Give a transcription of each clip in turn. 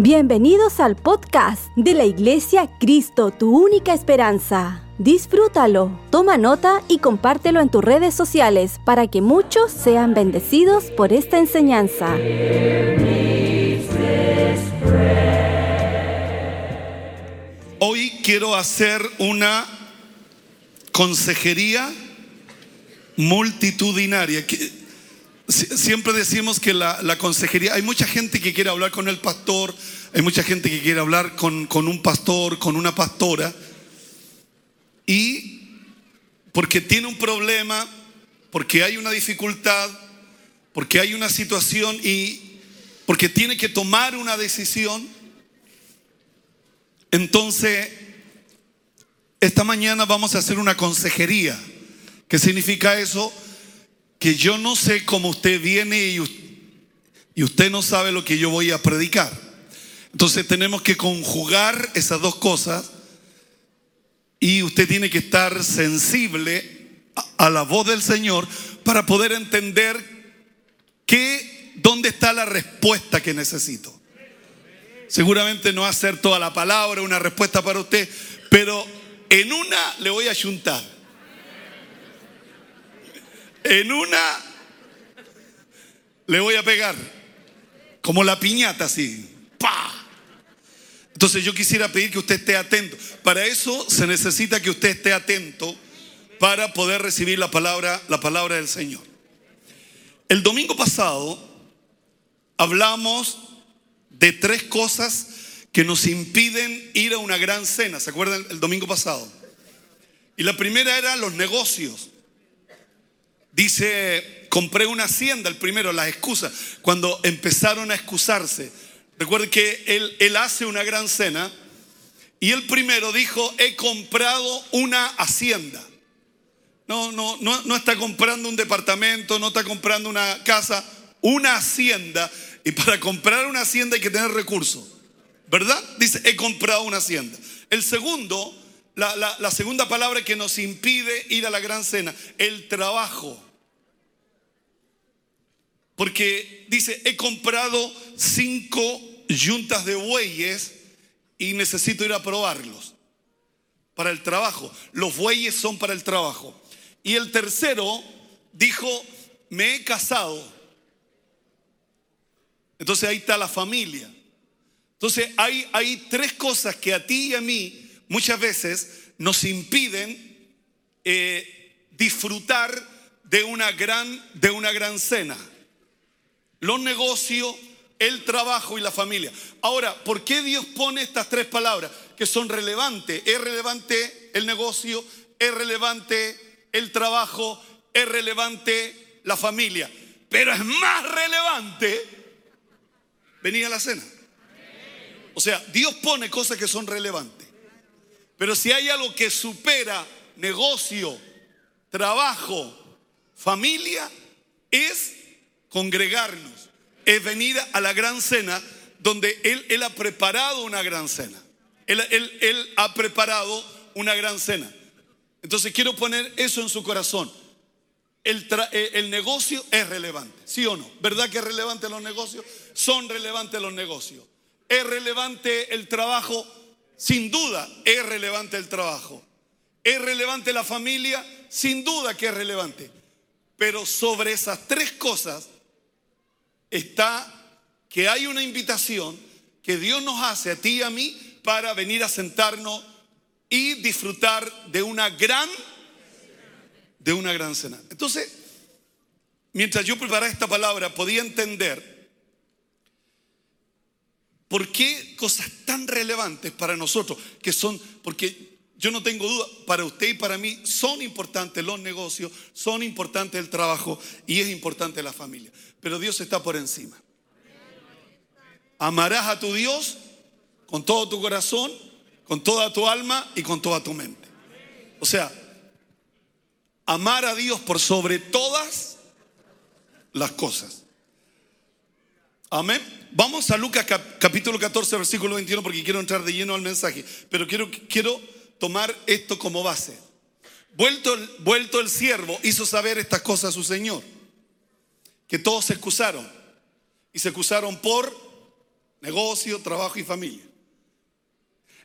Bienvenidos al podcast de la Iglesia Cristo, tu única esperanza. Disfrútalo, toma nota y compártelo en tus redes sociales para que muchos sean bendecidos por esta enseñanza. Hoy quiero hacer una consejería multitudinaria. Siempre decimos que la, consejería, hay mucha gente que quiere hablar con el pastor, hay mucha gente que quiere hablar con, con un pastor, con una pastora, y porque tiene un problema, porque hay una dificultad, porque hay una situación y porque tiene que tomar una decisión. Entonces, esta mañana vamos a hacer una consejería. ¿Qué significa eso? Que yo no sé cómo usted viene y, usted no sabe lo que yo voy a predicar. Entonces tenemos que conjugar esas dos cosas y usted tiene que estar sensible a, la voz del Señor para poder entender que, dónde está la respuesta que necesito. Seguramente no va a ser toda la palabra una respuesta para usted, pero en una le voy a ayuntar. En una le voy a pegar, como la piñata así. ¡Pa! Entonces yo quisiera pedir que usted esté atento. Para eso se necesita que usted esté atento para poder recibir la palabra, la palabra del Señor. El domingo pasado hablamos de tres cosas que nos impiden ir a una gran cena. ¿Se acuerdan el domingo pasado? Y la primera era los negocios. Dice, compré una hacienda, el primero, las excusas, cuando empezaron a excusarse. Recuerden que él, él hace una gran cena y el primero dijo, he comprado una hacienda. No, no, no, no está comprando un departamento, no está comprando una casa, una hacienda. Y para comprar una hacienda hay que tener recursos, ¿verdad? Dice, he comprado una hacienda. El segundo, la, la segunda palabra que nos impide ir a la gran cena, el trabajo. Porque dice, he comprado cinco yuntas de bueyes y necesito ir a probarlos para el trabajo. Los bueyes son para el trabajo. Y el tercero dijo, me he casado. Entonces ahí está la familia. Entonces hay, hay tres cosas que a ti y a mí muchas veces nos impiden eh, disfrutar de una, gran, de una gran cena los negocios, el trabajo y la familia. Ahora, ¿por qué Dios pone estas tres palabras que son relevantes? Es relevante el negocio, es relevante el trabajo, es relevante la familia. Pero es más relevante venir a la cena. O sea, Dios pone cosas que son relevantes. Pero si hay algo que supera negocio, trabajo, familia, es congregarnos, es venir a la gran cena donde Él, ha preparado una gran cena. Él, él, ha preparado una gran cena. Entonces quiero poner eso en su corazón. El, eh, el, negocio es relevante, ¿sí o no? ¿Verdad que es relevante los negocios? Son relevantes los negocios. ¿Es relevante el trabajo? Sin duda es relevante el trabajo. ¿Es relevante la familia? Sin duda que es relevante. Pero sobre esas tres cosas está que hay una invitación que Dios nos hace a ti y a mí para venir a sentarnos y disfrutar de una gran de una gran cena. Entonces, mientras yo preparaba esta palabra, podía entender por qué cosas tan relevantes para nosotros, que son, porque yo no tengo duda, para usted y para mí son importantes los negocios, son importantes el trabajo y es importante la familia pero Dios está por encima. Amarás a tu Dios con todo tu corazón, con toda tu alma y con toda tu mente. O sea, amar a Dios por sobre todas las cosas. Amén. Vamos a Lucas capítulo 14, versículo 21, porque quiero entrar de lleno al mensaje, pero quiero, quiero tomar esto como base. Vuelto, vuelto el siervo, hizo saber estas cosas a su Señor que todos se excusaron. Y se excusaron por Negocio, trabajo y familia.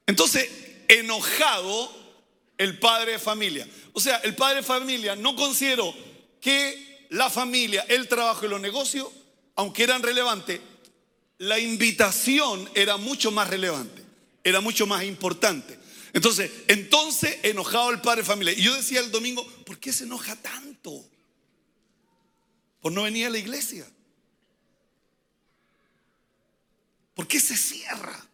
Entonces, enojado el padre de familia. O sea, el padre de familia no consideró que la familia, el trabajo y los negocios, aunque eran relevantes, la invitación era mucho más relevante, era mucho más importante. Entonces, entonces enojado el padre de familia. Y yo decía el domingo, ¿por qué se enoja tanto? Por no venir a la iglesia. ¿Por qué se cierra?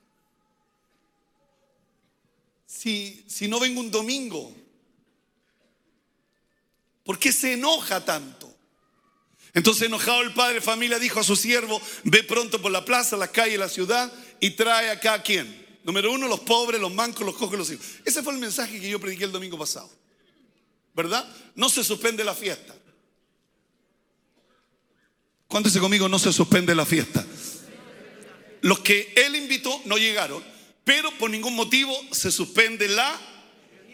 Si, si no vengo un domingo, ¿por qué se enoja tanto? Entonces enojado el padre de familia dijo a su siervo, ve pronto por la plaza, la calle, la ciudad y trae acá a quién. Número uno, los pobres, los mancos, los cojos, los hijos. Ese fue el mensaje que yo prediqué el domingo pasado. ¿Verdad? No se suspende la fiesta. Cuéntese conmigo, no se suspende la fiesta. Los que él invitó no llegaron, pero por ningún motivo se suspende la,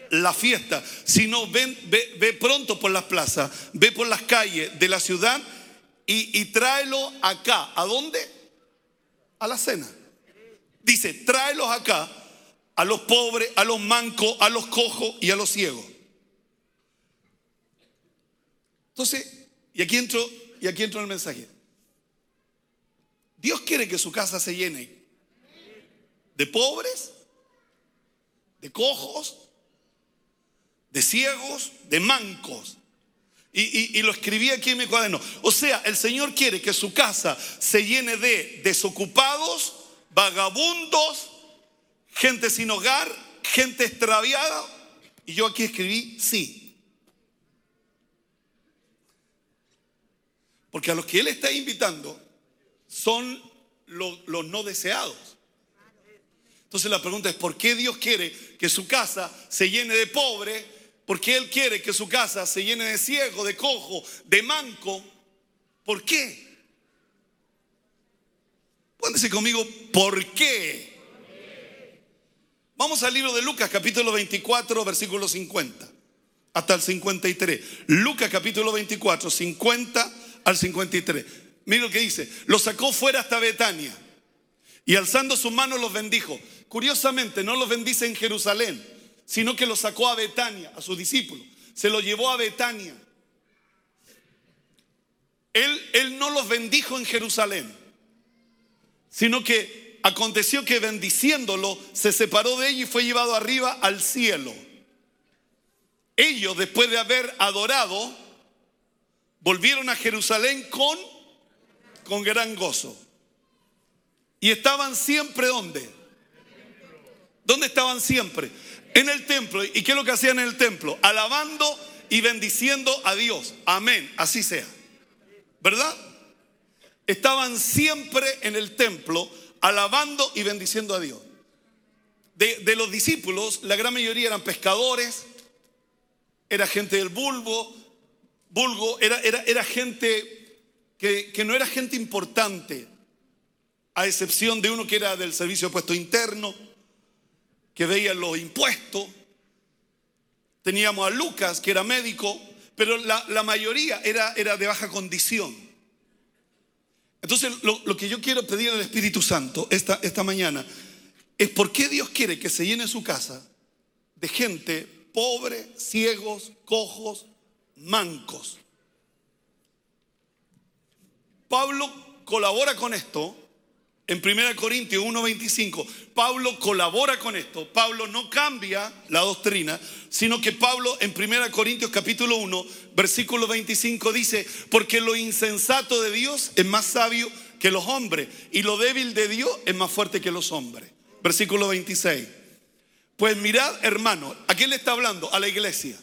la fiesta. Sino ven, ve, ve pronto por las plazas, ve por las calles de la ciudad y, y tráelo acá. ¿A dónde? A la cena. Dice, tráelos acá a los pobres, a los mancos, a los cojos y a los ciegos. Entonces, y aquí entro, y aquí entro el mensaje. Dios quiere que su casa se llene de pobres, de cojos, de ciegos, de mancos. Y, lo escribí aquí en mi cuaderno. O sea, el Señor quiere que su casa se llene de desocupados, vagabundos, gente sin hogar, gente extraviada. Y yo aquí escribí sí. Porque a los que Él está invitando son los, no deseados. Entonces la pregunta es, ¿por qué Dios quiere que su casa se llene de pobre? ¿Por qué Él quiere que su casa se llene de ciego, de cojo, de manco? ¿Por qué? Pónganse conmigo, ¿por qué? Vamos al libro de Lucas, capítulo 24, versículo 50, hasta el 53. Lucas, capítulo 24, 50 al 53. Mira lo que dice. Los sacó fuera hasta Betania y alzando sus manos los bendijo. Curiosamente, no los bendice en Jerusalén, sino que los sacó a Betania, a sus discípulos. Se los llevó a Betania. Él, él no los bendijo en Jerusalén sino que aconteció que bendiciéndolo se separó de ellos y fue llevado arriba al cielo. Ellos, después de haber adorado, volvieron a Jerusalén con, con gran gozo. Y estaban siempre ¿dónde? ¿Dónde estaban siempre? En el templo. ¿Y qué es lo que hacían en el templo? Alabando y bendiciendo a Dios. Amén. Así sea. ¿Verdad? Estaban siempre en el templo alabando y bendiciendo a Dios. De, los discípulos, la gran mayoría eran pescadores, era gente del vulgo, vulgo era, era, era gente que, que, no era gente importante, a excepción de uno que era del servicio de puesto interno, que veía los impuestos. Teníamos a Lucas, que era médico, pero la, la mayoría era, era de baja condición. Entonces, lo, que yo quiero pedir al Espíritu Santo esta, esta mañana es por qué Dios quiere que se llene su casa de gente pobre, ciegos, cojos, mancos. Pablo colabora con esto en 1 Corintios 1:25, Pablo colabora con esto. Pablo no cambia la doctrina, sino que Pablo en 1 Corintios capítulo 1, versículo 25 dice, porque lo insensato de Dios es más sabio que los hombres y lo débil de Dios es más fuerte que los hombres. Versículo 26. Pues mirad, hermano, ¿a quién le está hablando? A la iglesia,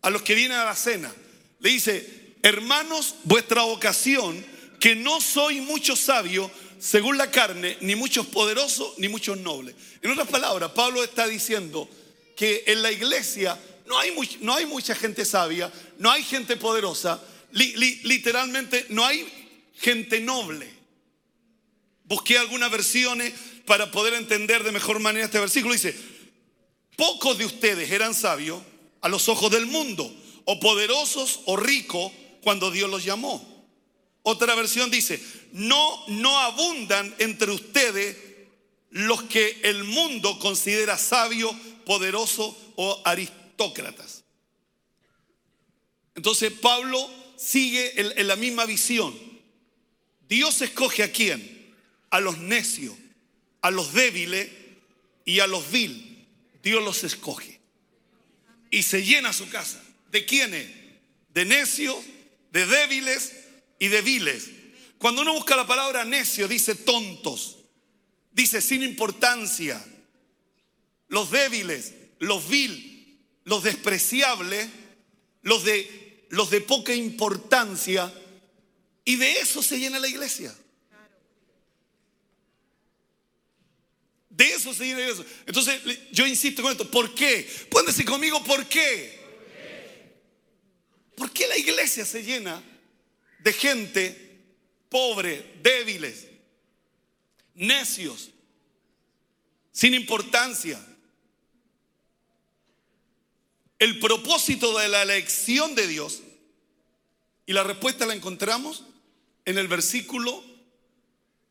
a los que vienen a la cena. Le dice, hermanos, vuestra vocación, que no soy mucho sabio, según la carne, ni muchos poderosos, ni muchos nobles. En otras palabras, Pablo está diciendo que en la iglesia no hay, no hay mucha gente sabia, no hay gente poderosa, literalmente no hay gente noble. Busqué algunas versiones para poder entender de mejor manera este versículo. Dice, pocos de ustedes eran sabios a los ojos del mundo, o poderosos o ricos cuando Dios los llamó. Otra versión dice, no, no abundan entre ustedes los que el mundo considera sabio, poderoso o aristócratas. Entonces Pablo sigue en, en la misma visión. Dios escoge a quién? A los necios, a los débiles y a los vil. Dios los escoge. Y se llena su casa. ¿De quiénes? De necios, de débiles y de viles. Cuando uno busca la palabra necio, dice tontos, dice sin importancia, los débiles, los vil, los despreciables, los de, los de poca importancia, y de eso se llena la iglesia. De eso se llena la iglesia. Entonces, yo insisto con esto, ¿por qué? Pueden decir conmigo, ¿por qué? ¿Por qué la iglesia se llena de gente pobre, débiles, necios, sin importancia? El propósito de la elección de Dios, y la respuesta la encontramos en el versículo,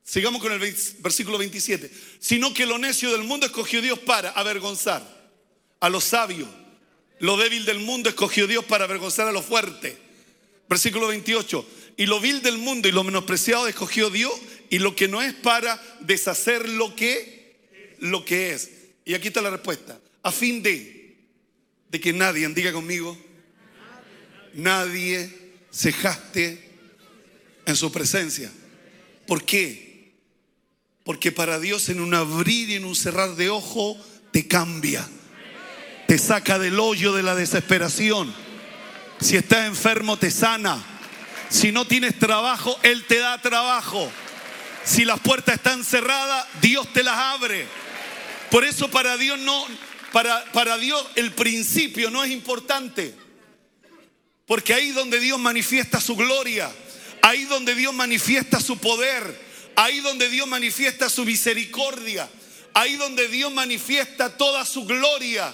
sigamos con el versículo 27, sino que lo necio del mundo escogió Dios para avergonzar a los sabios, lo débil del mundo escogió Dios para avergonzar a lo fuerte. Versículo 28, y lo vil del mundo y lo menospreciado escogió Dios y lo que no es para deshacer lo que, lo que es. Y aquí está la respuesta, a fin de, de que nadie, diga conmigo, nadie se jaste en su presencia. ¿Por qué? Porque para Dios en un abrir y en un cerrar de ojo te cambia. Te saca del hoyo de la desesperación. Si estás enfermo te sana. Si no tienes trabajo, Él te da trabajo. Si las puertas están cerradas, Dios te las abre. Por eso para Dios no, para, para Dios el principio no es importante. Porque ahí donde Dios manifiesta su gloria, ahí donde Dios manifiesta su poder, ahí donde Dios manifiesta su misericordia, ahí donde Dios manifiesta toda su gloria,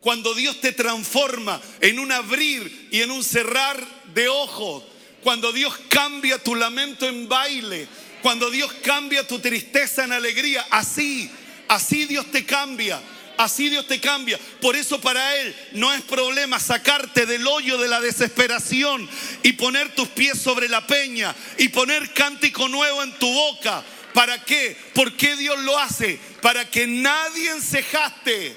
cuando Dios te transforma en un abrir y en un cerrar de ojos, cuando Dios cambia tu lamento en baile, cuando Dios cambia tu tristeza en alegría, así, así Dios te cambia. Así Dios te cambia. Por eso para Él no es problema sacarte del hoyo de la desesperación y poner tus pies sobre la peña y poner cántico nuevo en tu boca. ¿Para qué? ¿Por qué Dios lo hace? Para que nadie se jaste.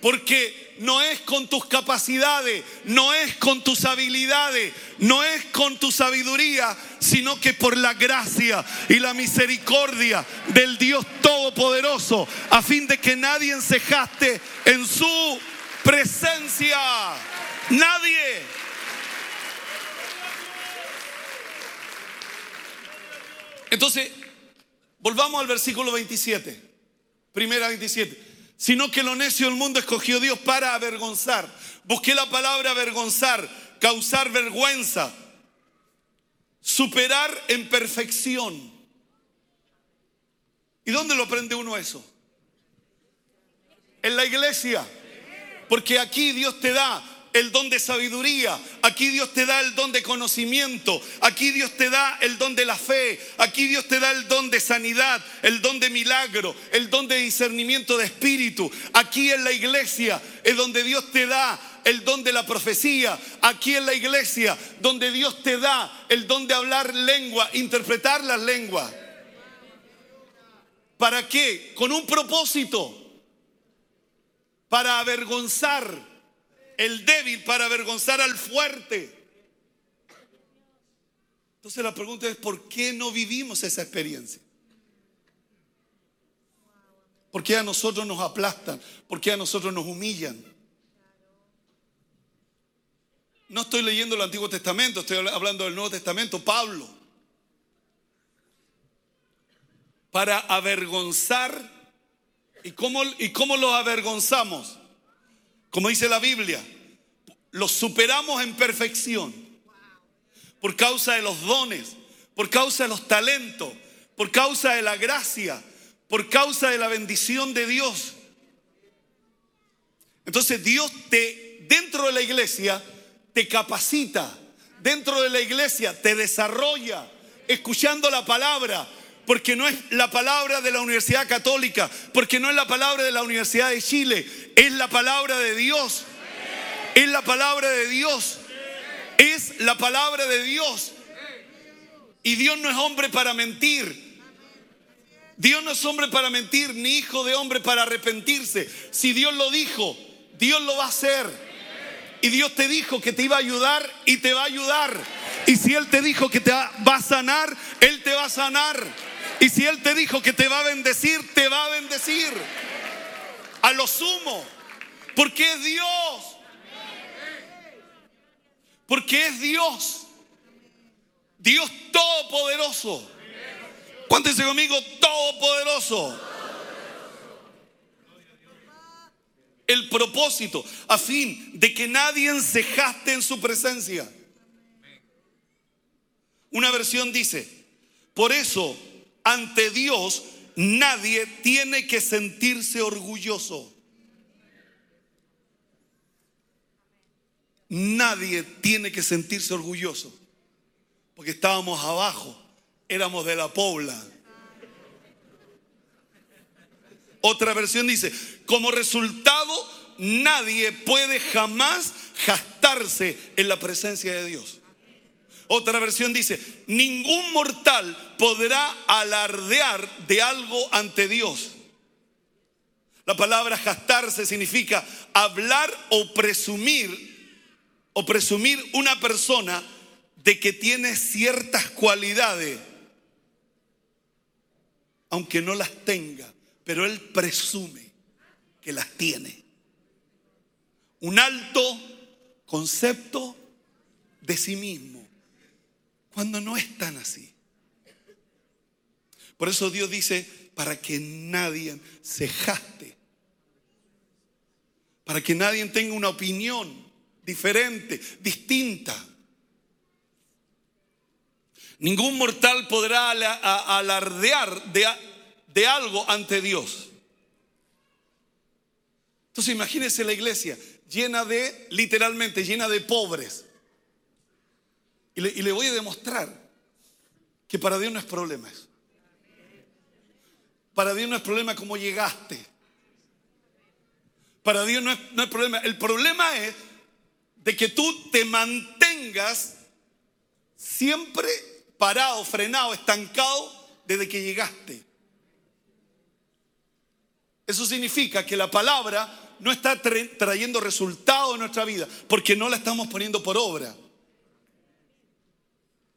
Porque no es con tus capacidades, no es con tus habilidades, no es con tu sabiduría, sino que por la gracia y la misericordia del Dios Todopoderoso, a fin de que nadie ensejaste en su presencia. Nadie. Entonces, volvamos al versículo 27. Primera 27 sino que lo necio del mundo escogió Dios para avergonzar. Busqué la palabra avergonzar, causar vergüenza, superar en perfección. ¿Y dónde lo aprende uno eso? En la iglesia. Porque aquí Dios te da el don de sabiduría, aquí Dios te da el don de conocimiento, aquí Dios te da el don de la fe, aquí Dios te da el don de sanidad, el don de milagro, el don de discernimiento de espíritu. Aquí en la iglesia es donde Dios te da el don de la profecía, aquí en la iglesia donde Dios te da el don de hablar lengua, interpretar las lenguas. ¿Para qué? Con un propósito, para avergonzar el débil para avergonzar al fuerte. Entonces la pregunta es, ¿por qué no vivimos esa experiencia? ¿Por qué a nosotros nos aplastan? ¿Por qué a nosotros nos humillan? No estoy leyendo el Antiguo Testamento, estoy hablando del Nuevo Testamento, Pablo. Para avergonzar, ¿y cómo, y cómo los avergonzamos? Como dice la Biblia, los superamos en perfección por causa de los dones, por causa de los talentos, por causa de la gracia, por causa de la bendición de Dios. Entonces Dios te, dentro de la iglesia, te capacita, dentro de la iglesia te desarrolla escuchando la palabra, porque no es la palabra de la Universidad Católica, porque no es la palabra de la Universidad de Chile, es la palabra de Dios. Es la palabra de Dios. Es la palabra de Dios. Y Dios no es hombre para mentir. Dios no es hombre para mentir, ni hijo de hombre para arrepentirse. Si Dios lo dijo, Dios lo va a hacer. Y Dios te dijo que te iba a ayudar y te va a ayudar. Y si Él te dijo que te va a sanar, Él te va a sanar. Y si Él te dijo que te va a bendecir, te va a bendecir. A lo sumo. Porque es Dios. Porque es Dios. Dios todopoderoso. Cuéntese conmigo, todopoderoso. el propósito a fin de que nadie se jaste en su presencia. Una versión dice, por eso ante Dios nadie tiene que sentirse orgulloso. Nadie tiene que sentirse orgulloso, porque estábamos abajo, éramos de la pobla. Otra versión dice, como resultado, nadie puede jamás gastarse en la presencia de Dios. Otra versión dice, ningún mortal podrá alardear de algo ante Dios. La palabra gastarse significa hablar o presumir, o presumir una persona de que tiene ciertas cualidades, aunque no las tenga pero él presume que las tiene. Un alto concepto de sí mismo, cuando no es tan así. Por eso Dios dice, para que nadie se jaste, para que nadie tenga una opinión diferente, distinta. Ningún mortal podrá alardear de, de algo ante Dios. Entonces imagínense la iglesia llena de, literalmente, llena de pobres. Y le, voy a demostrar que para Dios no es problema eso. Para Dios no es problema cómo llegaste. Para Dios no es, no es problema. El problema es de que tú te mantengas siempre parado, frenado, estancado desde que llegaste. Eso significa que la palabra no está trayendo resultado en nuestra vida porque no la estamos poniendo por obra.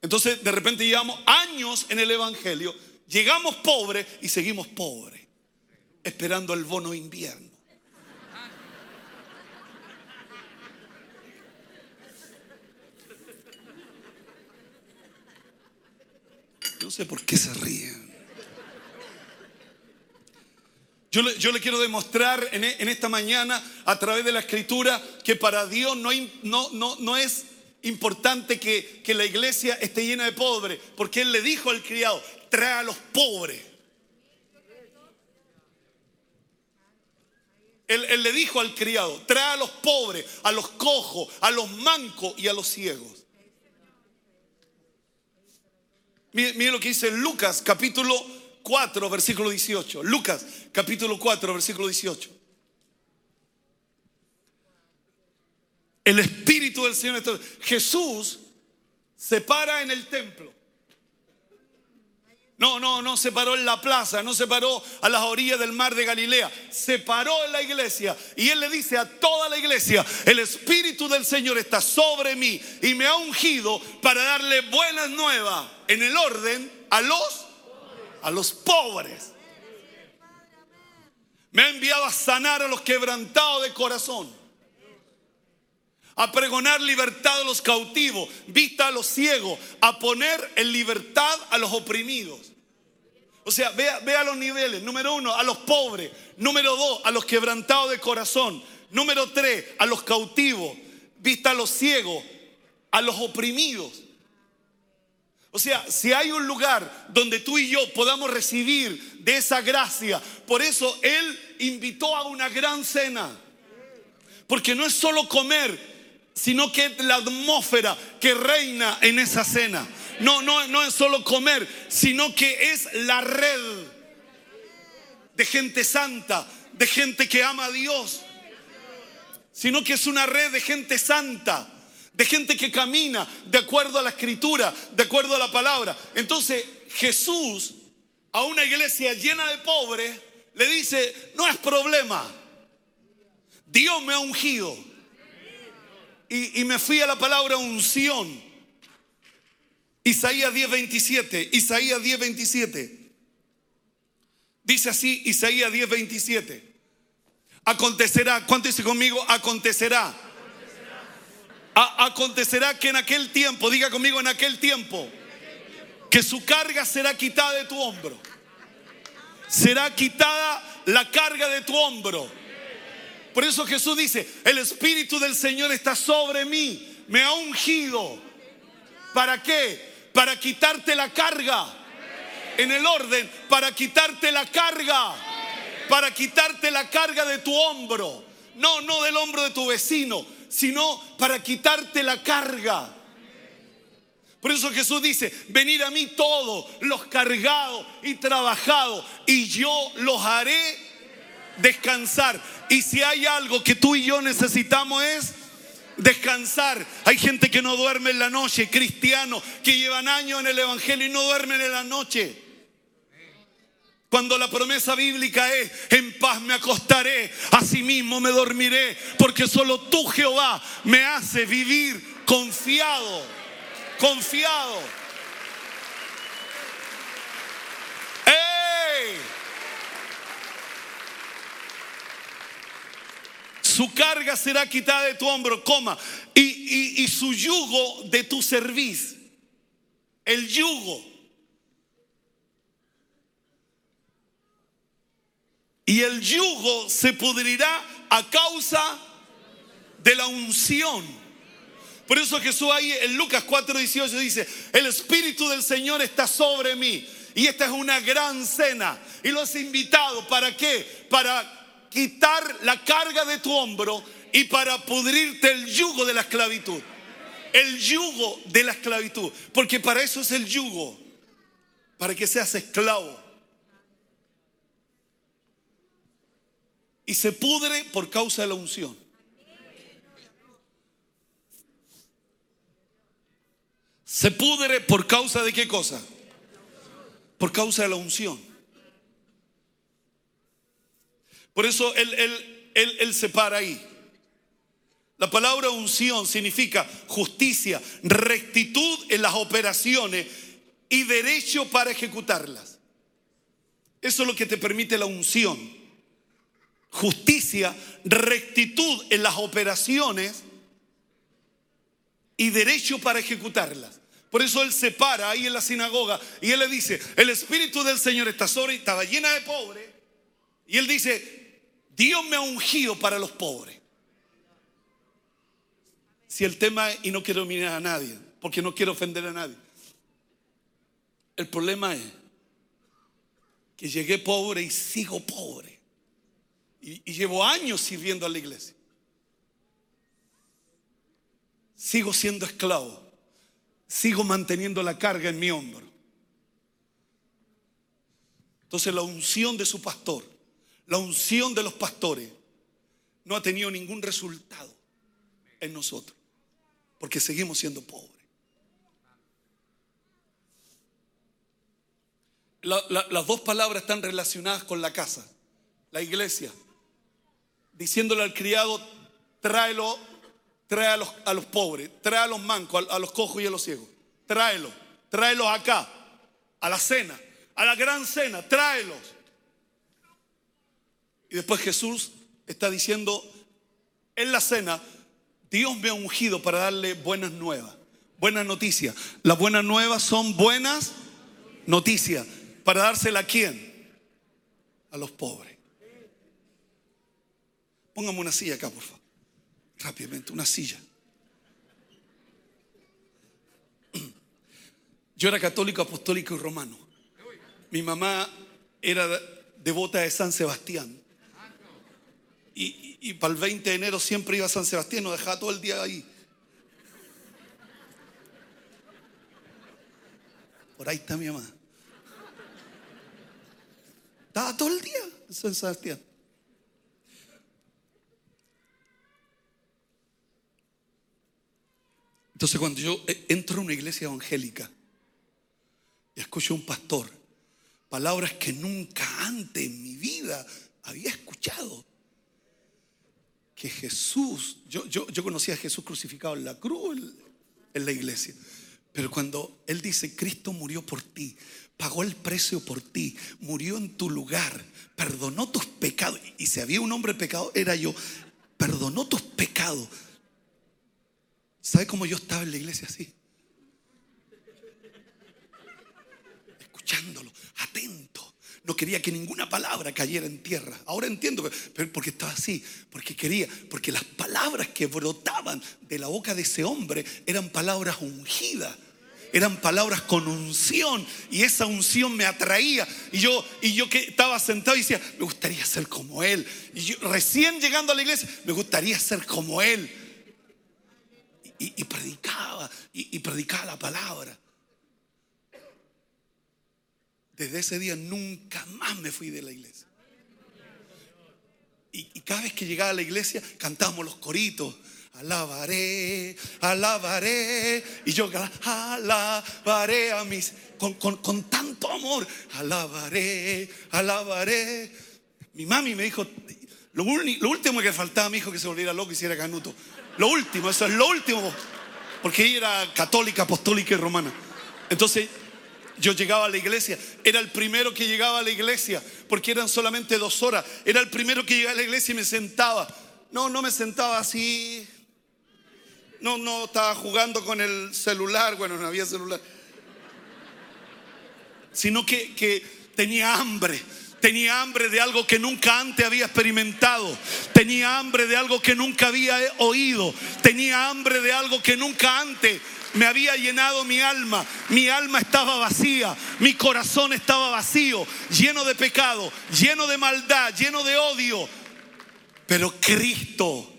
Entonces, de repente llevamos años en el Evangelio, llegamos pobres y seguimos pobres, esperando el bono invierno. No sé por qué se ríen. Yo le, quiero demostrar en, esta mañana a través de la escritura que para Dios no, es importante que, la iglesia esté llena de pobres, porque Él le dijo al criado, trae a los pobres. Él, él, le dijo al criado, trae a los pobres, a los cojos, a los mancos y a los ciegos. Mire, mire lo que dice Lucas capítulo 4, versículo 18. Lucas, capítulo 4, versículo 18. El Espíritu del Señor. Jesús se para en el templo. No, no, no se paró en la plaza, no se paró a las orillas del mar de Galilea, se paró en la iglesia y él le dice a toda la iglesia, el Espíritu del Señor está sobre mí y me ha ungido para darle buenas nuevas en el orden a los a los pobres. Me ha enviado a sanar a los quebrantados de corazón. A pregonar libertad a los cautivos, vista a los ciegos, a poner en libertad a los oprimidos. O sea, vea, vea los niveles. Número uno, a los pobres. Número dos, a los quebrantados de corazón. Número tres, a los cautivos. Vista a los ciegos, a los oprimidos. O sea, si hay un lugar donde tú y yo podamos recibir de esa gracia, por eso Él invitó a una gran cena. Porque no es solo comer sino que la atmósfera que reina en esa cena. No, no, no es solo comer, sino que es la red de gente santa, de gente que ama a Dios, sino que es una red de gente santa, de gente que camina de acuerdo a la escritura, de acuerdo a la palabra. Entonces Jesús a una iglesia llena de pobres le dice, no es problema, Dios me ha ungido. Y, me fui a la palabra unción. Isaías 10:27, Isaías 10:27. Dice así Isaías 10:27. Acontecerá, ¿cuánto dice conmigo? Acontecerá. acontecerá que en aquel tiempo, diga conmigo en aquel tiempo, que su carga será quitada de tu hombro. Será quitada la carga de tu hombro. Por eso Jesús dice, el Espíritu del Señor está sobre mí, me ha ungido. ¿Para qué? Para quitarte la carga en el orden para quitarte la carga, para quitarte la carga de tu hombro. No, no del hombro de tu vecino, sino para quitarte la carga. Por eso Jesús dice, venid a mí todos los cargados y trabajados, y yo los haré descansar. Y si hay algo que tú y yo necesitamos es descansar. Hay gente que no duerme en la noche, cristianos que llevan años en el Evangelio y no duermen en la noche. Cuando la promesa bíblica es, en paz me acostaré, asimismo me dormiré, porque solo tú Jehová me hace vivir confiado, confiado. Su carga será quitada de tu hombro, coma, y, y su yugo de tu cerviz. El yugo. Y el yugo se pudrirá a causa de la unción. Por eso Jesús ahí en Lucas 4:18 dice, el Espíritu del Señor está sobre mí. Y esta es una gran cena. Y lo has invitado, ¿para qué? Para quitar la carga de tu hombro y para pudrirte el yugo de la esclavitud. El yugo de la esclavitud. Porque para eso es el yugo. Para que seas esclavo. y se pudre por causa de la unción. Se pudre por causa de qué cosa? Por causa de la unción. Por eso él, él, él, se para ahí. La palabra unción significa justicia, rectitud en las operaciones y derecho para ejecutarlas. Eso es lo que te permite la unción justicia, rectitud en las operaciones y derecho para ejecutarlas. Por eso él se para ahí en la sinagoga y él le dice, el Espíritu del Señor está sobre, estaba llena de pobres. Y él dice, Dios me ha ungido para los pobres. Si el tema, y no quiero mirar a nadie, porque no quiero ofender a nadie. El problema es que llegué pobre y sigo pobre. Y, llevo años sirviendo a la iglesia. Sigo siendo esclavo. Sigo manteniendo la carga en mi hombro. Entonces la unción de su pastor, la unción de los pastores, no ha tenido ningún resultado en nosotros. Porque seguimos siendo pobres. las dos palabras están relacionadas con la casa, la iglesia diciéndole al criado, tráelo, trae a los, a los pobres, trae a los mancos, a, los cojos y a los ciegos, tráelo, tráelos acá, a la cena, a la gran cena, tráelos. Y después Jesús está diciendo en la cena, Dios me ha ungido para darle buenas nuevas, buenas noticias. Las buenas nuevas son buenas noticias. ¿Para dársela a quién? A los pobres. Póngame una silla acá, por favor. Rápidamente, una silla. Yo era católico, apostólico y romano. Mi mamá era devota de San Sebastián. Y, y, para el 20 de enero siempre iba a San Sebastián, nos dejaba todo el día ahí. Por ahí está mi mamá. Estaba todo el día en San Sebastián. Entonces cuando yo eh, entro a una iglesia evangélica y escucho a un pastor, palabras que nunca antes en mi vida había escuchado, que Jesús, yo, yo, yo conocía a Jesús crucificado en la cruz en, en la iglesia, pero cuando Él dice, Cristo murió por ti, pagó el precio por ti, murió en tu lugar, perdonó tus pecados, y si había un hombre pecado, era yo, perdonó tus pecados. ¿Sabe cómo yo estaba en la iglesia así? Escuchándolo. No quería que ninguna palabra cayera en tierra. Ahora entiendo, pero porque estaba así, porque quería, porque las palabras que brotaban de la boca de ese hombre eran palabras ungidas eran palabras con unción y esa unción me atraía. Y yo y yo que estaba sentado y decía me gustaría ser como él y yo recién llegando a la iglesia me gustaría ser como él y, predicaba y predicaba la palabra desde ese día nunca más me fui de la iglesia. Y, cada vez que llegaba a la iglesia cantábamos los coritos. Alabaré, alabaré. Y yo alabaré a mis, con, con tanto amor. Alabaré, alabaré. Mi mami me dijo, lo, lo, último que faltaba a mi hijo que se volviera loco y hiciera canuto. Lo último, eso es lo último. Porque ella era católica, apostólica y romana. Entonces yo llegaba a la iglesia, era el primero que llegaba a la iglesia, porque eran solamente dos horas. Era el primero que llegaba a la iglesia y me sentaba. No, no me sentaba así. No, no, estaba jugando con el celular. Bueno, no había celular. Sino que, que tenía hambre. Tenía hambre de algo que nunca antes había experimentado. Tenía hambre de algo que nunca había oído. Tenía hambre de algo que nunca antes me había llenado mi alma, mi alma estaba vacía, mi corazón estaba vacío, lleno de pecado, lleno de maldad, lleno de odio. Pero Cristo,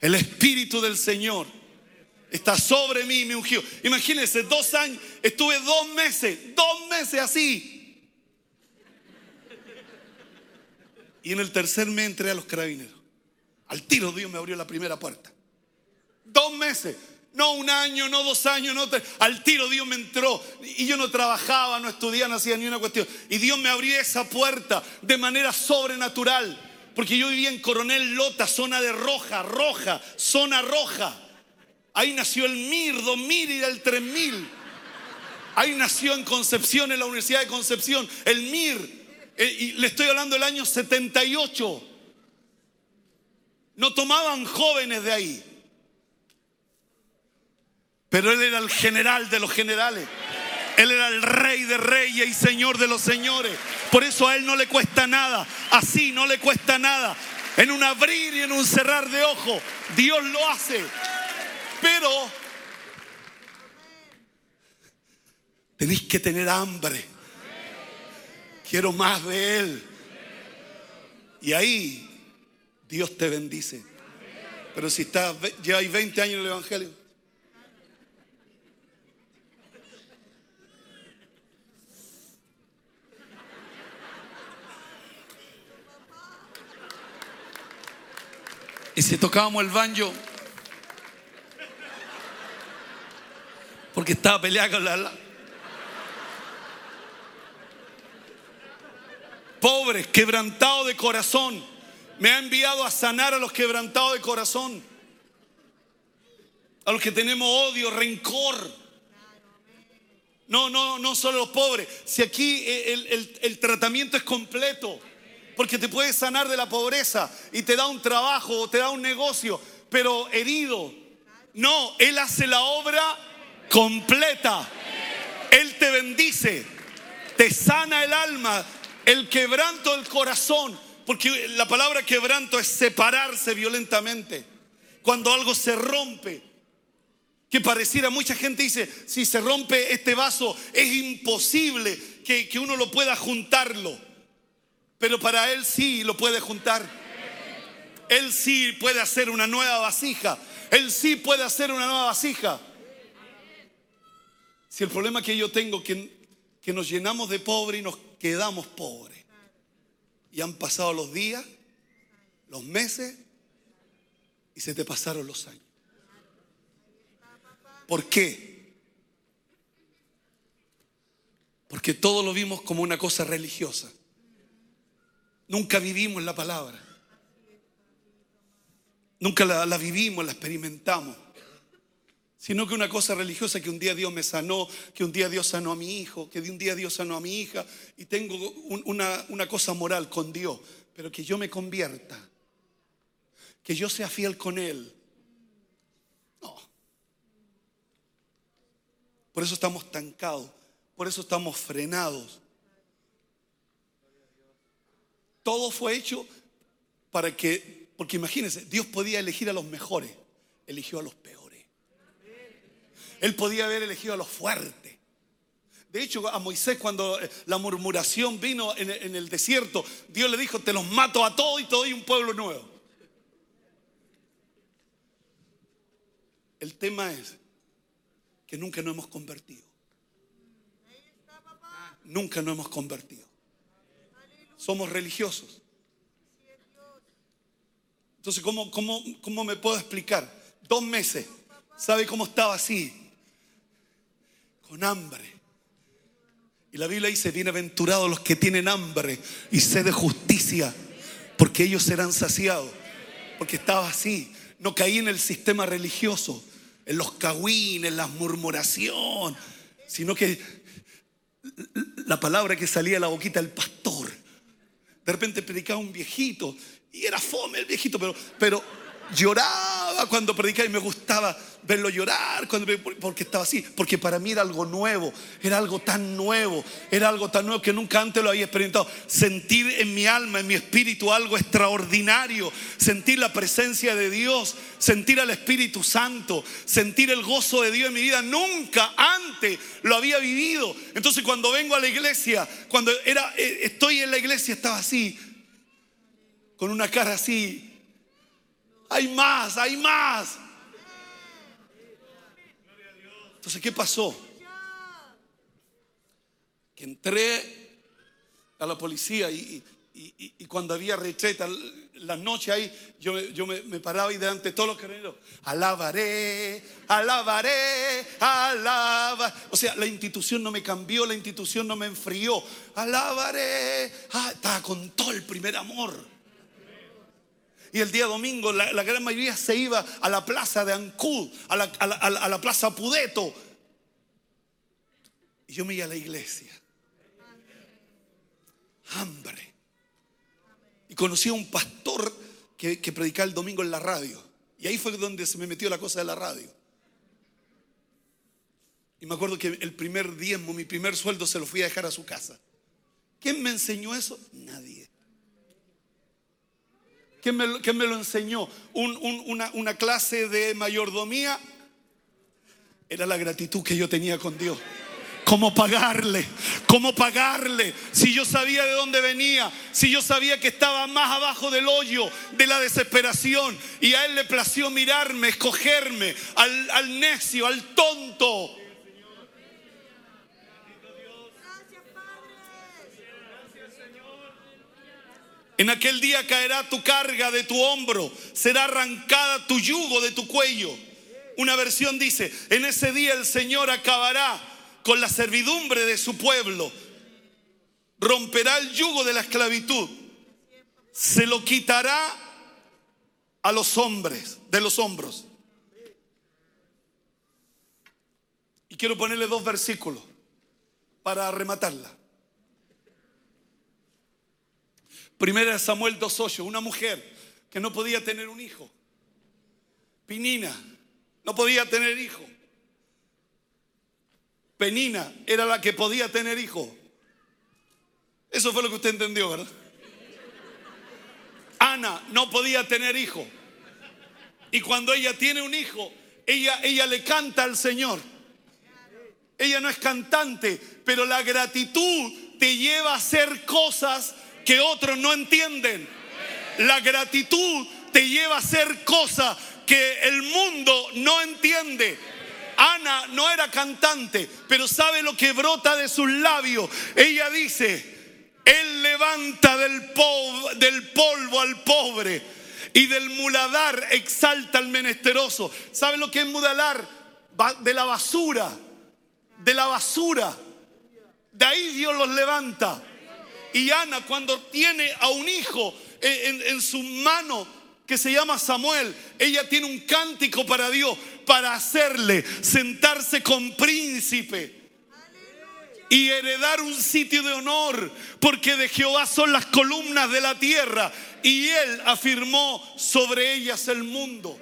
el Espíritu del Señor, está sobre mí y me ungió. Imagínense, dos años, estuve dos meses, dos meses así. Y en el tercer mes entré a los carabineros. Al tiro Dios me abrió la primera puerta. Dos meses. No un año, no dos años, no al tiro Dios me entró y yo no trabajaba, no estudiaba, no hacía ni una cuestión. Y Dios me abrió esa puerta de manera sobrenatural. Porque yo vivía en Coronel Lota, zona de roja, roja, zona roja. Ahí nació el MIR, 2000 y el 3000. Ahí nació en Concepción, en la Universidad de Concepción, el MIR. Eh, y le estoy hablando del año 78. No tomaban jóvenes de ahí. Pero Él era el general de los generales. Él era el rey de reyes y señor de los señores. Por eso a Él no le cuesta nada. Así no le cuesta nada. En un abrir y en un cerrar de ojo. Dios lo hace. Pero tenéis que tener hambre. Quiero más de Él. Y ahí Dios te bendice. Pero si estás, hay 20 años en el Evangelio. Y si tocábamos el banjo, porque estaba peleado con la... Pobres, quebrantados de corazón. Me ha enviado a sanar a los quebrantados de corazón. A los que tenemos odio, rencor. No, no, no solo los pobres. Si aquí el tratamiento es completo porque te puede sanar de la pobreza y te da un trabajo o te da un negocio, pero herido. No, Él hace la obra completa. Él te bendice, te sana el alma, el quebranto del corazón, porque la palabra quebranto es separarse violentamente. Cuando algo se rompe, que pareciera mucha gente dice, si se rompe este vaso es imposible que, que uno lo pueda juntarlo. Pero para Él sí lo puede juntar. Él sí puede hacer una nueva vasija. Él sí puede hacer una nueva vasija. Si el problema que yo tengo que que nos llenamos de pobre y nos quedamos pobres. Y han pasado los días, los meses y se te pasaron los años. ¿Por qué? Porque todo lo vimos como una cosa religiosa. Nunca vivimos la palabra. Nunca la, vivimos, la experimentamos sino que una cosa religiosa que un día Dios me sanó, que un día Dios sanó a mi hijo, que de un día Dios sanó a mi hija, y tengo una, una cosa moral con Dios, pero que yo me convierta, que yo sea fiel con Él. No. Por eso estamos tancados, por eso estamos frenados. Todo fue hecho para que, porque imagínense, Dios podía elegir a los mejores, eligió a los peores. Él podía haber elegido a los fuertes. De hecho, a Moisés cuando eh, la murmuración vino en el desierto, Dios le dijo, te los mato a todos y te doy un pueblo nuevo. El tema es que nunca nos hemos convertido. Nunca nos hemos convertido. Somos religiosos. Entonces, ¿cómo, cómo, cómo me puedo explicar? Dos meses. ¿Sabe cómo estaba así? con hambre. Y la Biblia dice, bienaventurados los que tienen hambre y sed de justicia, porque ellos serán saciados. Porque estaba así, no caí en el sistema religioso, en los cagüines, en la murmuración, sino que la palabra que salía de la boquita del pastor. De repente predicaba un viejito y era fome el viejito, pero, pero lloraba cuando predicaba y me gustaba verlo llorar cuando, porque estaba así, porque para mí era algo nuevo, era algo tan nuevo, era algo tan nuevo que nunca antes lo había experimentado. Sentir en mi alma, en mi espíritu algo extraordinario, sentir la presencia de Dios, sentir al Espíritu Santo, sentir el gozo de Dios en mi vida, nunca antes lo había vivido. Entonces cuando vengo a la iglesia, cuando era eh, estoy en la iglesia estaba así con una cara así hay más, hay más. Entonces, ¿qué pasó? Que entré a la policía y, cuando había retreta, la noche ahí, yo, yo me, paraba y delante de todos los carneros, alabaré, alabaré, alaba. O sea, la institución no me cambió, la institución no me enfrió. Alabaré, ah, estaba con todo el primer amor. Y el día domingo la, gran mayoría se iba a la plaza de Ancud, a la, plaza Pudeto. Y yo me iba a la iglesia. Hambre. Y conocí a un pastor que, que predicaba el domingo en la radio. Y ahí fue donde se me metió la cosa de la radio. Y me acuerdo que el primer diezmo, mi primer sueldo, se lo fui a dejar a su casa. ¿Quién me enseñó eso? Nadie. ¿Quién me, lo enseñó? una, una clase de mayordomía. Era la gratitud que yo tenía con Dios. ¿Cómo pagarle? ¿Cómo pagarle? Si yo sabía de dónde venía, si yo sabía que estaba más abajo del hoyo de la desesperación y a él le plació mirarme, escogerme, al, al necio, al tonto. En aquel día caerá tu carga de tu hombro, será arrancada tu yugo de tu cuello. Una versión dice, en ese día el Señor acabará con la servidumbre de su pueblo, romperá el yugo de la esclavitud, se lo quitará a los hombres, de los hombros. Y quiero ponerle dos versículos para rematarla. Primera Samuel 2.8, una mujer que no podía tener un hijo. Pinina, no podía tener hijo. Penina era la que podía tener hijo. Eso fue lo que usted entendió, ¿verdad? Ana no podía tener hijo. Y cuando ella tiene un hijo, ella, ella le canta al Señor. Ella no es cantante, pero la gratitud te lleva a hacer cosas que otros no entienden. La gratitud te lleva a hacer cosas que el mundo no entiende. Ana no era cantante, pero sabe lo que brota de sus labios. Ella dice, Él levanta del, polvo al pobre y del muladar exalta al menesteroso. ¿Sabe lo que es muladar? De la basura, de la basura. De ahí Dios los levanta. Y Ana cuando tiene a un hijo en, en su mano, que se llama Samuel, ella tiene un cántico para Dios, para hacerle sentarse con príncipe y heredar un sitio de honor, porque de Jehová son las columnas de la tierra y él afirmó sobre ellas el mundo.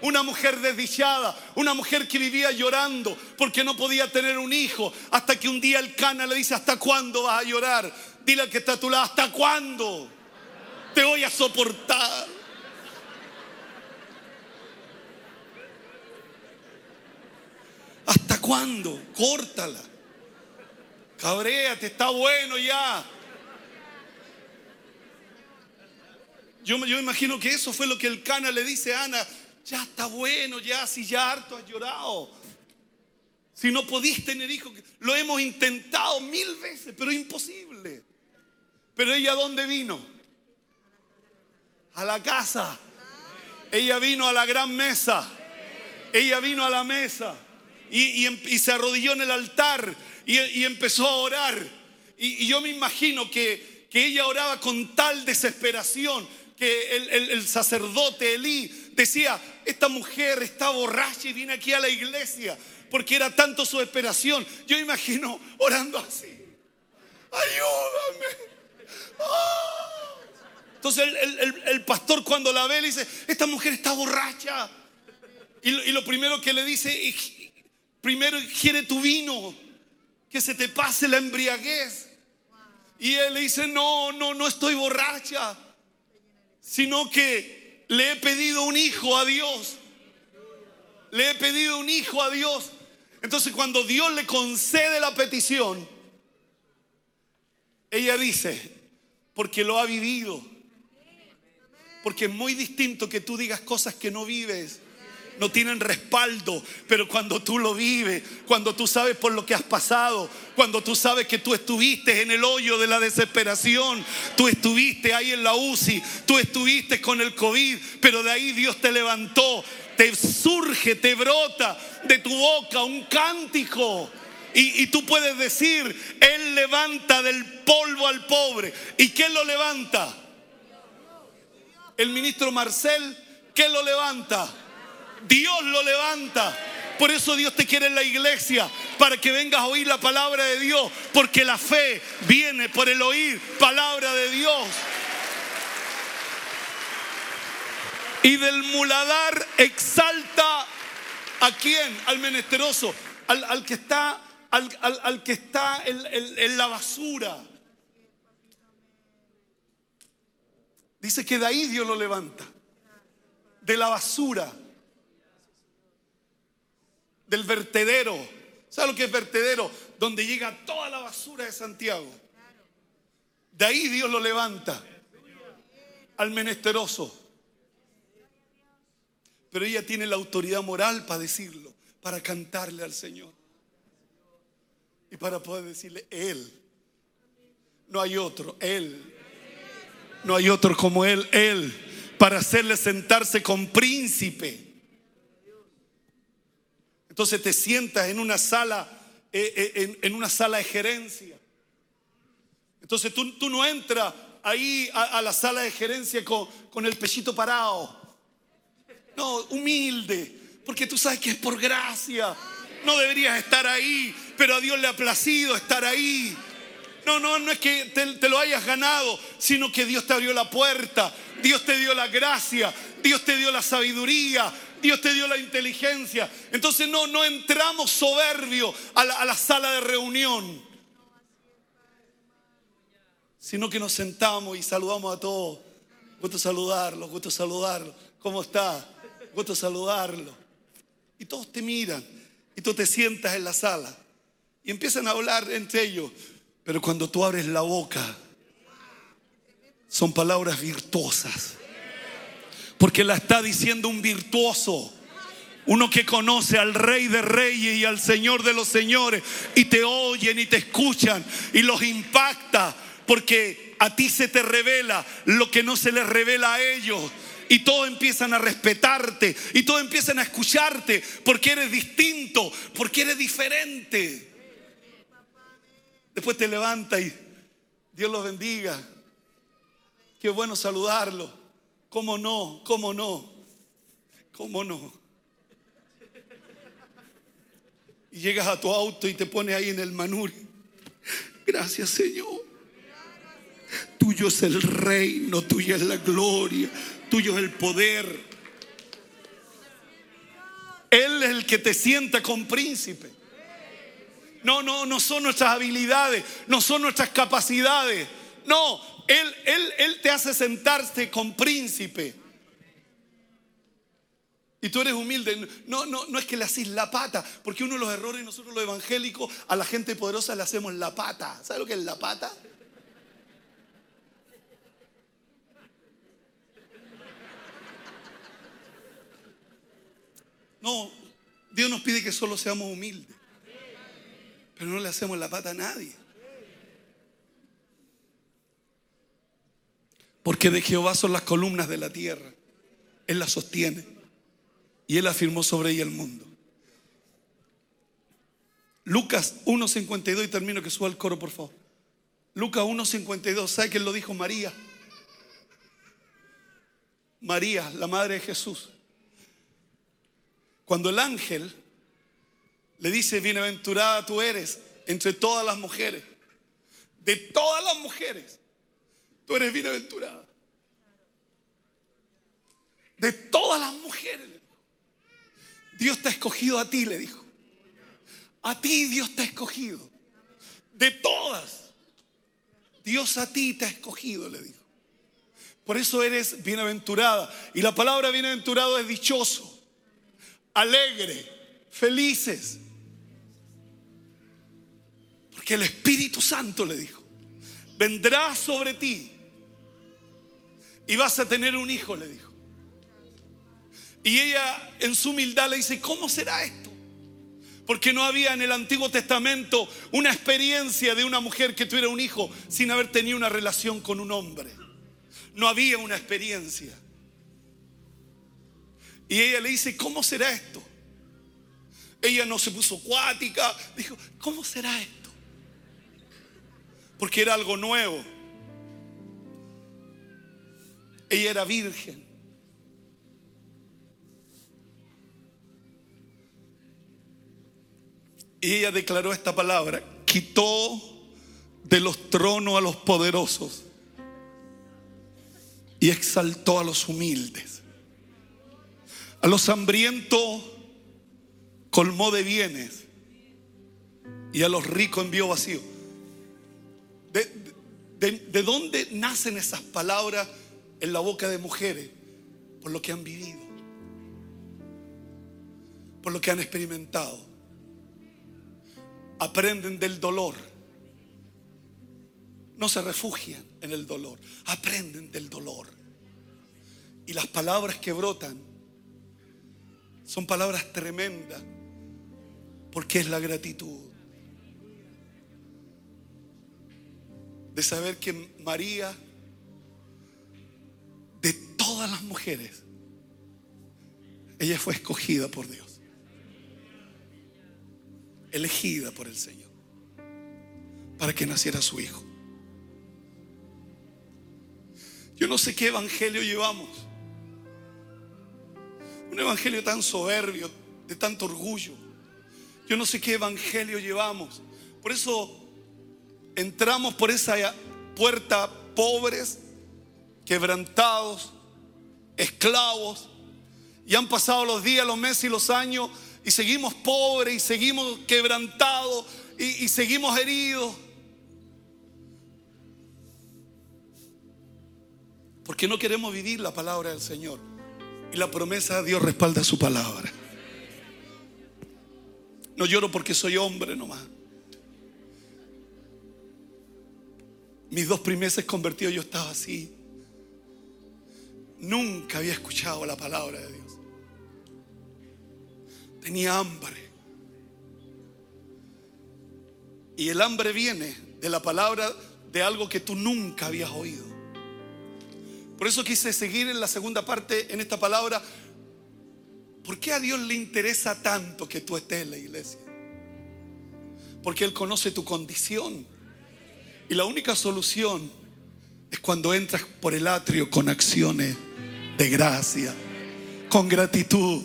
Una mujer desdichada, una mujer que vivía llorando porque no podía tener un hijo, hasta que un día el cana le dice, ¿hasta cuándo vas a llorar? Dile al que está a tu lado, ¿hasta cuándo? Te voy a soportar. ¿Hasta cuándo? Córtala. Cabréate, está bueno ya. Yo, yo imagino que eso fue lo que el cana le dice a Ana. Ya está bueno, ya, si ya harto has llorado. Si no podís tener hijos, lo hemos intentado mil veces, pero imposible. Pero ella, ¿dónde vino? A la casa. Ella vino a la gran mesa. Ella vino a la mesa y, se arrodilló en el altar y, empezó a orar. Y, yo me imagino que, ella oraba con tal desesperación que el, sacerdote Elí decía, esta mujer está borracha y viene aquí a la iglesia porque era tanto su esperación. Yo imagino orando así, ayúdame. Entonces el, pastor cuando la ve le dice, esta mujer está borracha. Y y lo primero que le dice, Primero quiere tu vino, que se te pase la embriaguez. Y él le dice, no, no, no estoy borracha, sino que le he pedido un hijo a Dios. Le he pedido un hijo a Dios. Entonces cuando Dios le concede la petición, ella dice, porque lo ha vivido. Porque es muy distinto que tú digas cosas que no vives no tienen respaldo, pero cuando tú lo vives, cuando tú sabes por lo que has pasado, cuando tú sabes que tú estuviste en el hoyo de la desesperación, tú estuviste ahí en la UCI, tú estuviste con el COVID, pero de ahí Dios te levantó, te surge, te brota de tu boca un cántico. Y, tú puedes decir, Él levanta del polvo al pobre. ¿Y quién lo levanta? El ministro Marcel, ¿quién lo levanta? Dios lo levanta. Por eso Dios te quiere en la iglesia, para que vengas a oír la palabra de Dios, porque la fe viene por el oír palabra de Dios. Y del muladar exalta a quién? Al menesteroso, al, que está, al, que está en la basura. Dice que de ahí Dios lo levanta, de la basura del vertedero. ¿Sabe lo que es vertedero? Donde llega toda la basura de Santiago. De ahí Dios lo levanta al menesteroso. Pero ella tiene la autoridad moral para decirlo, para cantarle al Señor. Y para poder decirle, Él. No hay otro, Él. No hay otro como Él, Él. Para hacerle sentarse con príncipe. Entonces te sientas en una sala, eh, eh, en, una sala de gerencia. Entonces tú, tú no entras ahí a, la sala de gerencia con, con el pechito parado. No, humilde, porque tú sabes que es por gracia. No deberías estar ahí, pero a Dios le ha placido estar ahí. No, no, no es que te, lo hayas ganado, sino que Dios te abrió la puerta, Dios te dio la gracia, Dios te dio la sabiduría, Dios te dio la inteligencia. Entonces no, no entramos soberbio a la, sala de reunión, sino que nos sentamos y saludamos a todos. Gusto saludarlo, gusto saludarlo. ¿Cómo está? Gusto saludarlo. Y todos te miran y tú te sientas en la sala y empiezan a hablar entre ellos. Pero cuando tú abres la boca, son palabras virtuosas porque la está diciendo un virtuoso. Uno que conoce al Rey de Reyes y al Señor de los Señores y te oyen y te escuchan y los impacta porque a ti se te revela lo que no se les revela a ellos. Y todos empiezan a respetarte y todos empiezan a escucharte porque eres distinto, porque eres diferente. Después te levanta y Dios los bendiga. Qué bueno saludarlo. ¿Cómo no? ¿Cómo no? ¿Cómo no? Y llegas a tu auto y te pones ahí en el manuri. Gracias Señor. Tuyo es el reino, tuya es la gloria, tuyo es el poder. Él es el que te sienta con príncipe. No, no, no son nuestras habilidades, no son nuestras capacidades. No, Él, Él, Él te hace sentarte con príncipe. Y tú eres humilde. No, no, no es que le haces la pata, porque uno de los errores nosotros los evangélicos a la gente poderosa le hacemos la pata. ¿Sabe lo que es la pata? No, Dios nos pide que solo seamos humildes. Pero no le hacemos la pata a nadie. Porque de Jehová son las columnas de la tierra. Él las sostiene. Y Él afirmó sobre ella el mundo. Lucas 1.52 y termino que suba el coro, por favor. Lucas 1.52, ¿sabe quién lo dijo? María. María, la madre de Jesús. Cuando el ángel le dice, bienaventurada tú eres entre todas las mujeres, de todas las mujeres, tú eres bienaventurada. De todas las mujeres. Dios te ha escogido a ti, le dijo. A ti Dios te ha escogido. De todas. Dios a ti te ha escogido, le dijo. Por eso eres bienaventurada. Y la palabra bienaventurado es dichoso, alegre, felices. Porque el Espíritu Santo le dijo, vendrá sobre ti y vas a tener un hijo, le dijo. Y ella en su humildad le dice, ¿cómo será esto? Porque no había en el Antiguo Testamento una experiencia de una mujer que tuviera un hijo sin haber tenido una relación con un hombre. No había una experiencia. Y ella le dice, ¿cómo será esto? Ella no se puso cuática, dijo, ¿cómo será esto? Porque era algo nuevo. Ella era virgen. Y ella declaró esta palabra, quitó de los tronos a los poderosos y exaltó a los humildes. A los hambrientos colmó de bienes y a los ricos envió vacío. ¿De, de dónde nacen esas palabras en la boca de mujeres? Por lo que han vivido, por lo que han experimentado aprenden del dolor. No se refugian en el dolor, aprenden del dolor. Y las palabras que brotan son palabras tremendas, porque es la gratitud. De saber que María, de todas las mujeres, ella fue escogida por Dios elegida por el Señor para que naciera su hijo. Yo no sé qué evangelio llevamos. Un evangelio tan soberbio, de tanto orgullo. Yo no sé qué evangelio llevamos. Por eso entramos por esa puerta pobres, quebrantados, esclavos. Y han pasado los días, los meses y los años y seguimos pobres y seguimos quebrantados y, seguimos heridos. Porque no queremos vivir la palabra del Señor. Y la promesa de Dios respalda su palabra. No lloro porque soy hombre nomás. Mis dos primeros convertidos yo estaba así. Nunca había escuchado la palabra de Dios. tenía hambre. Y el hambre viene de la palabra de algo que tú nunca habías oído. Por eso quise seguir en la segunda parte en esta palabra. ¿Por qué a Dios le interesa tanto que tú estés en la iglesia? Porque Él conoce tu condición. Y la única solución es cuando entras por el atrio con acciones de gracia, con gratitud.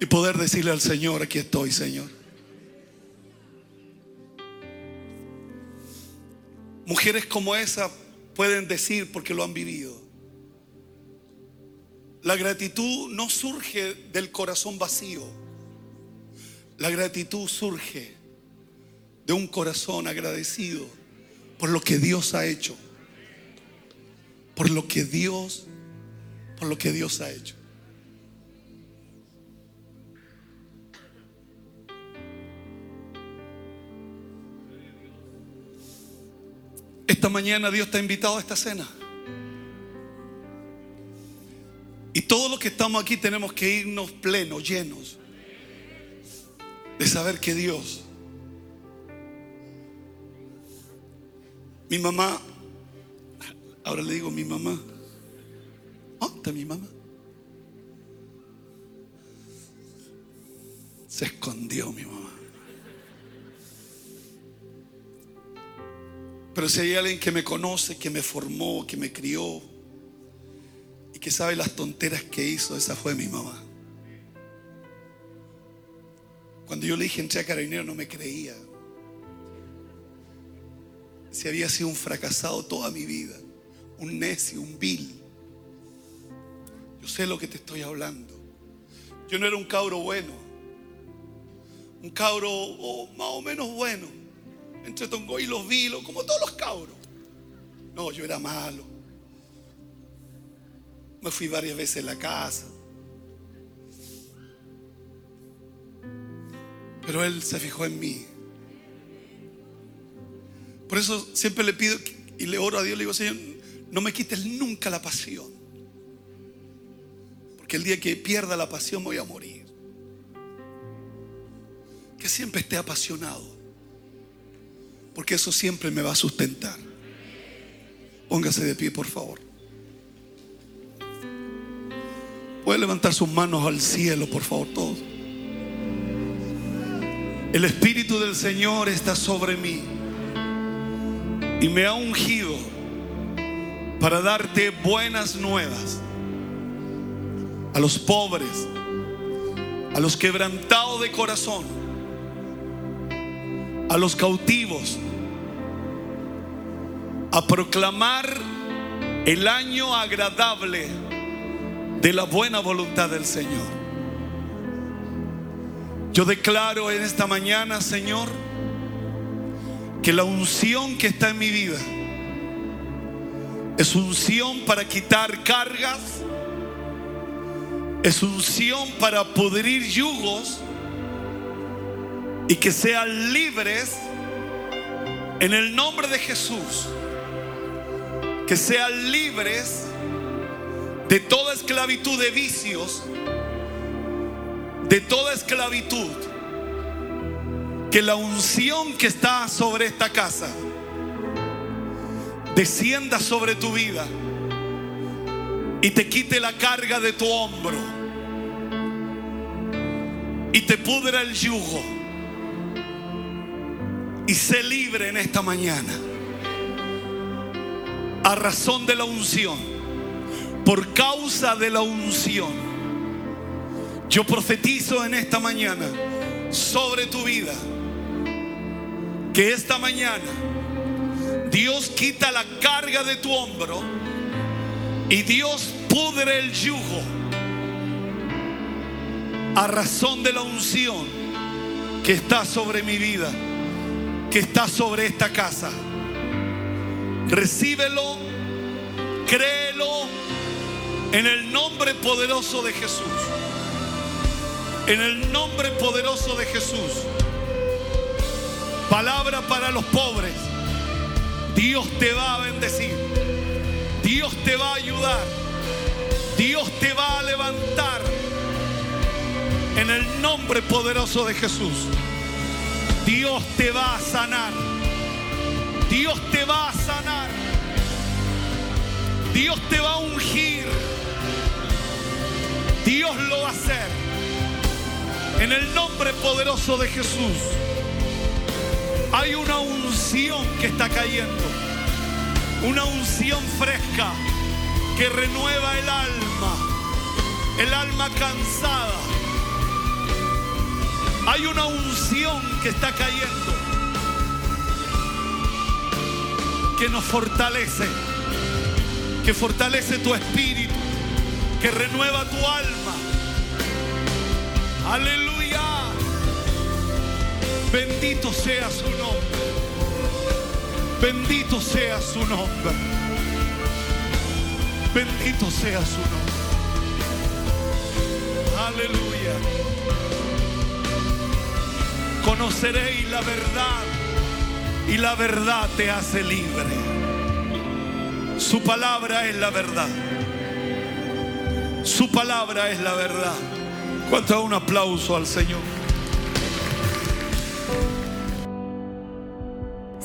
Y poder decirle al Señor, aquí estoy, Señor. Mujeres como esa pueden decir porque lo han vivido. La gratitud no surge del corazón vacío. La gratitud surge de un corazón agradecido por lo que Dios ha hecho. Por lo que Dios, por lo que Dios ha hecho. Esta mañana Dios te ha invitado a esta cena. Y todos los que estamos aquí tenemos que irnos plenos, llenos de saber que Dios, mi mamá, ahora le digo mi mamá, ¿dónde mi mamá? Se escondió mi mamá. Pero si hay alguien que me conoce, que me formó, que me crió y que sabe las tonteras que hizo, esa fue mi mamá. Cuando yo le dije entré a carabinero no me creía. Si había sido un fracasado toda mi vida, un necio, un vil. Yo sé lo que te estoy hablando. Yo no era un cabro bueno, un cabro oh, más o menos bueno entre Tongo y los vilos, como todos los cabros. No, yo era malo. Me fui varias veces a la casa. Pero Él se fijó en mí. Por eso siempre le pido y le oro a Dios, le digo, Señor, no me quites nunca la pasión. Porque el día que pierda la pasión voy a morir. Que siempre esté apasionado porque eso siempre me va a sustentar. Póngase de pie, por favor. Puede levantar sus manos al cielo, por favor, todos. El Espíritu del Señor está sobre mí y me ha ungido para darte buenas nuevas a los pobres, a los quebrantados de corazón, a los cautivos a proclamar el año agradable de la buena voluntad del Señor. Yo declaro en esta mañana, Señor, que la unción que está en mi vida es unción para quitar cargas, es unción para pudrir yugos y que sean libres en el nombre de Jesús que sean libres de toda esclavitud de vicios, de toda esclavitud. Que la unción que está sobre esta casa descienda sobre tu vida y te quite la carga de tu hombro y te pudra el yugo y sé libre en esta mañana a razón de la unción, por causa de la unción. Yo profetizo en esta mañana sobre tu vida que esta mañana Dios quita la carga de tu hombro y Dios pudre el yugo a razón de la unción que está sobre mi vida, que está sobre esta casa. Recíbelo, créelo en el nombre poderoso de Jesús. En el nombre poderoso de Jesús. Palabra para los pobres. Dios te va a bendecir. Dios te va a ayudar. Dios te va a levantar. En el nombre poderoso de Jesús. Dios te va a sanar. Dios te va a sanar. Dios te va a ungir. Dios lo va a hacer. En el nombre poderoso de Jesús. Hay una unción que está cayendo. Una unción fresca que renueva el alma. El alma cansada. Hay una unción que está cayendo. Que nos fortalece que fortalece tu espíritu, que renueva tu alma. Aleluya. Bendito sea su nombre. Bendito sea su nombre. Bendito sea su nombre. Aleluya. Conoceréis la verdad y la verdad te hace libre. Su palabra es la verdad. Su palabra es la verdad. ¿Cuánto un aplauso al Señor?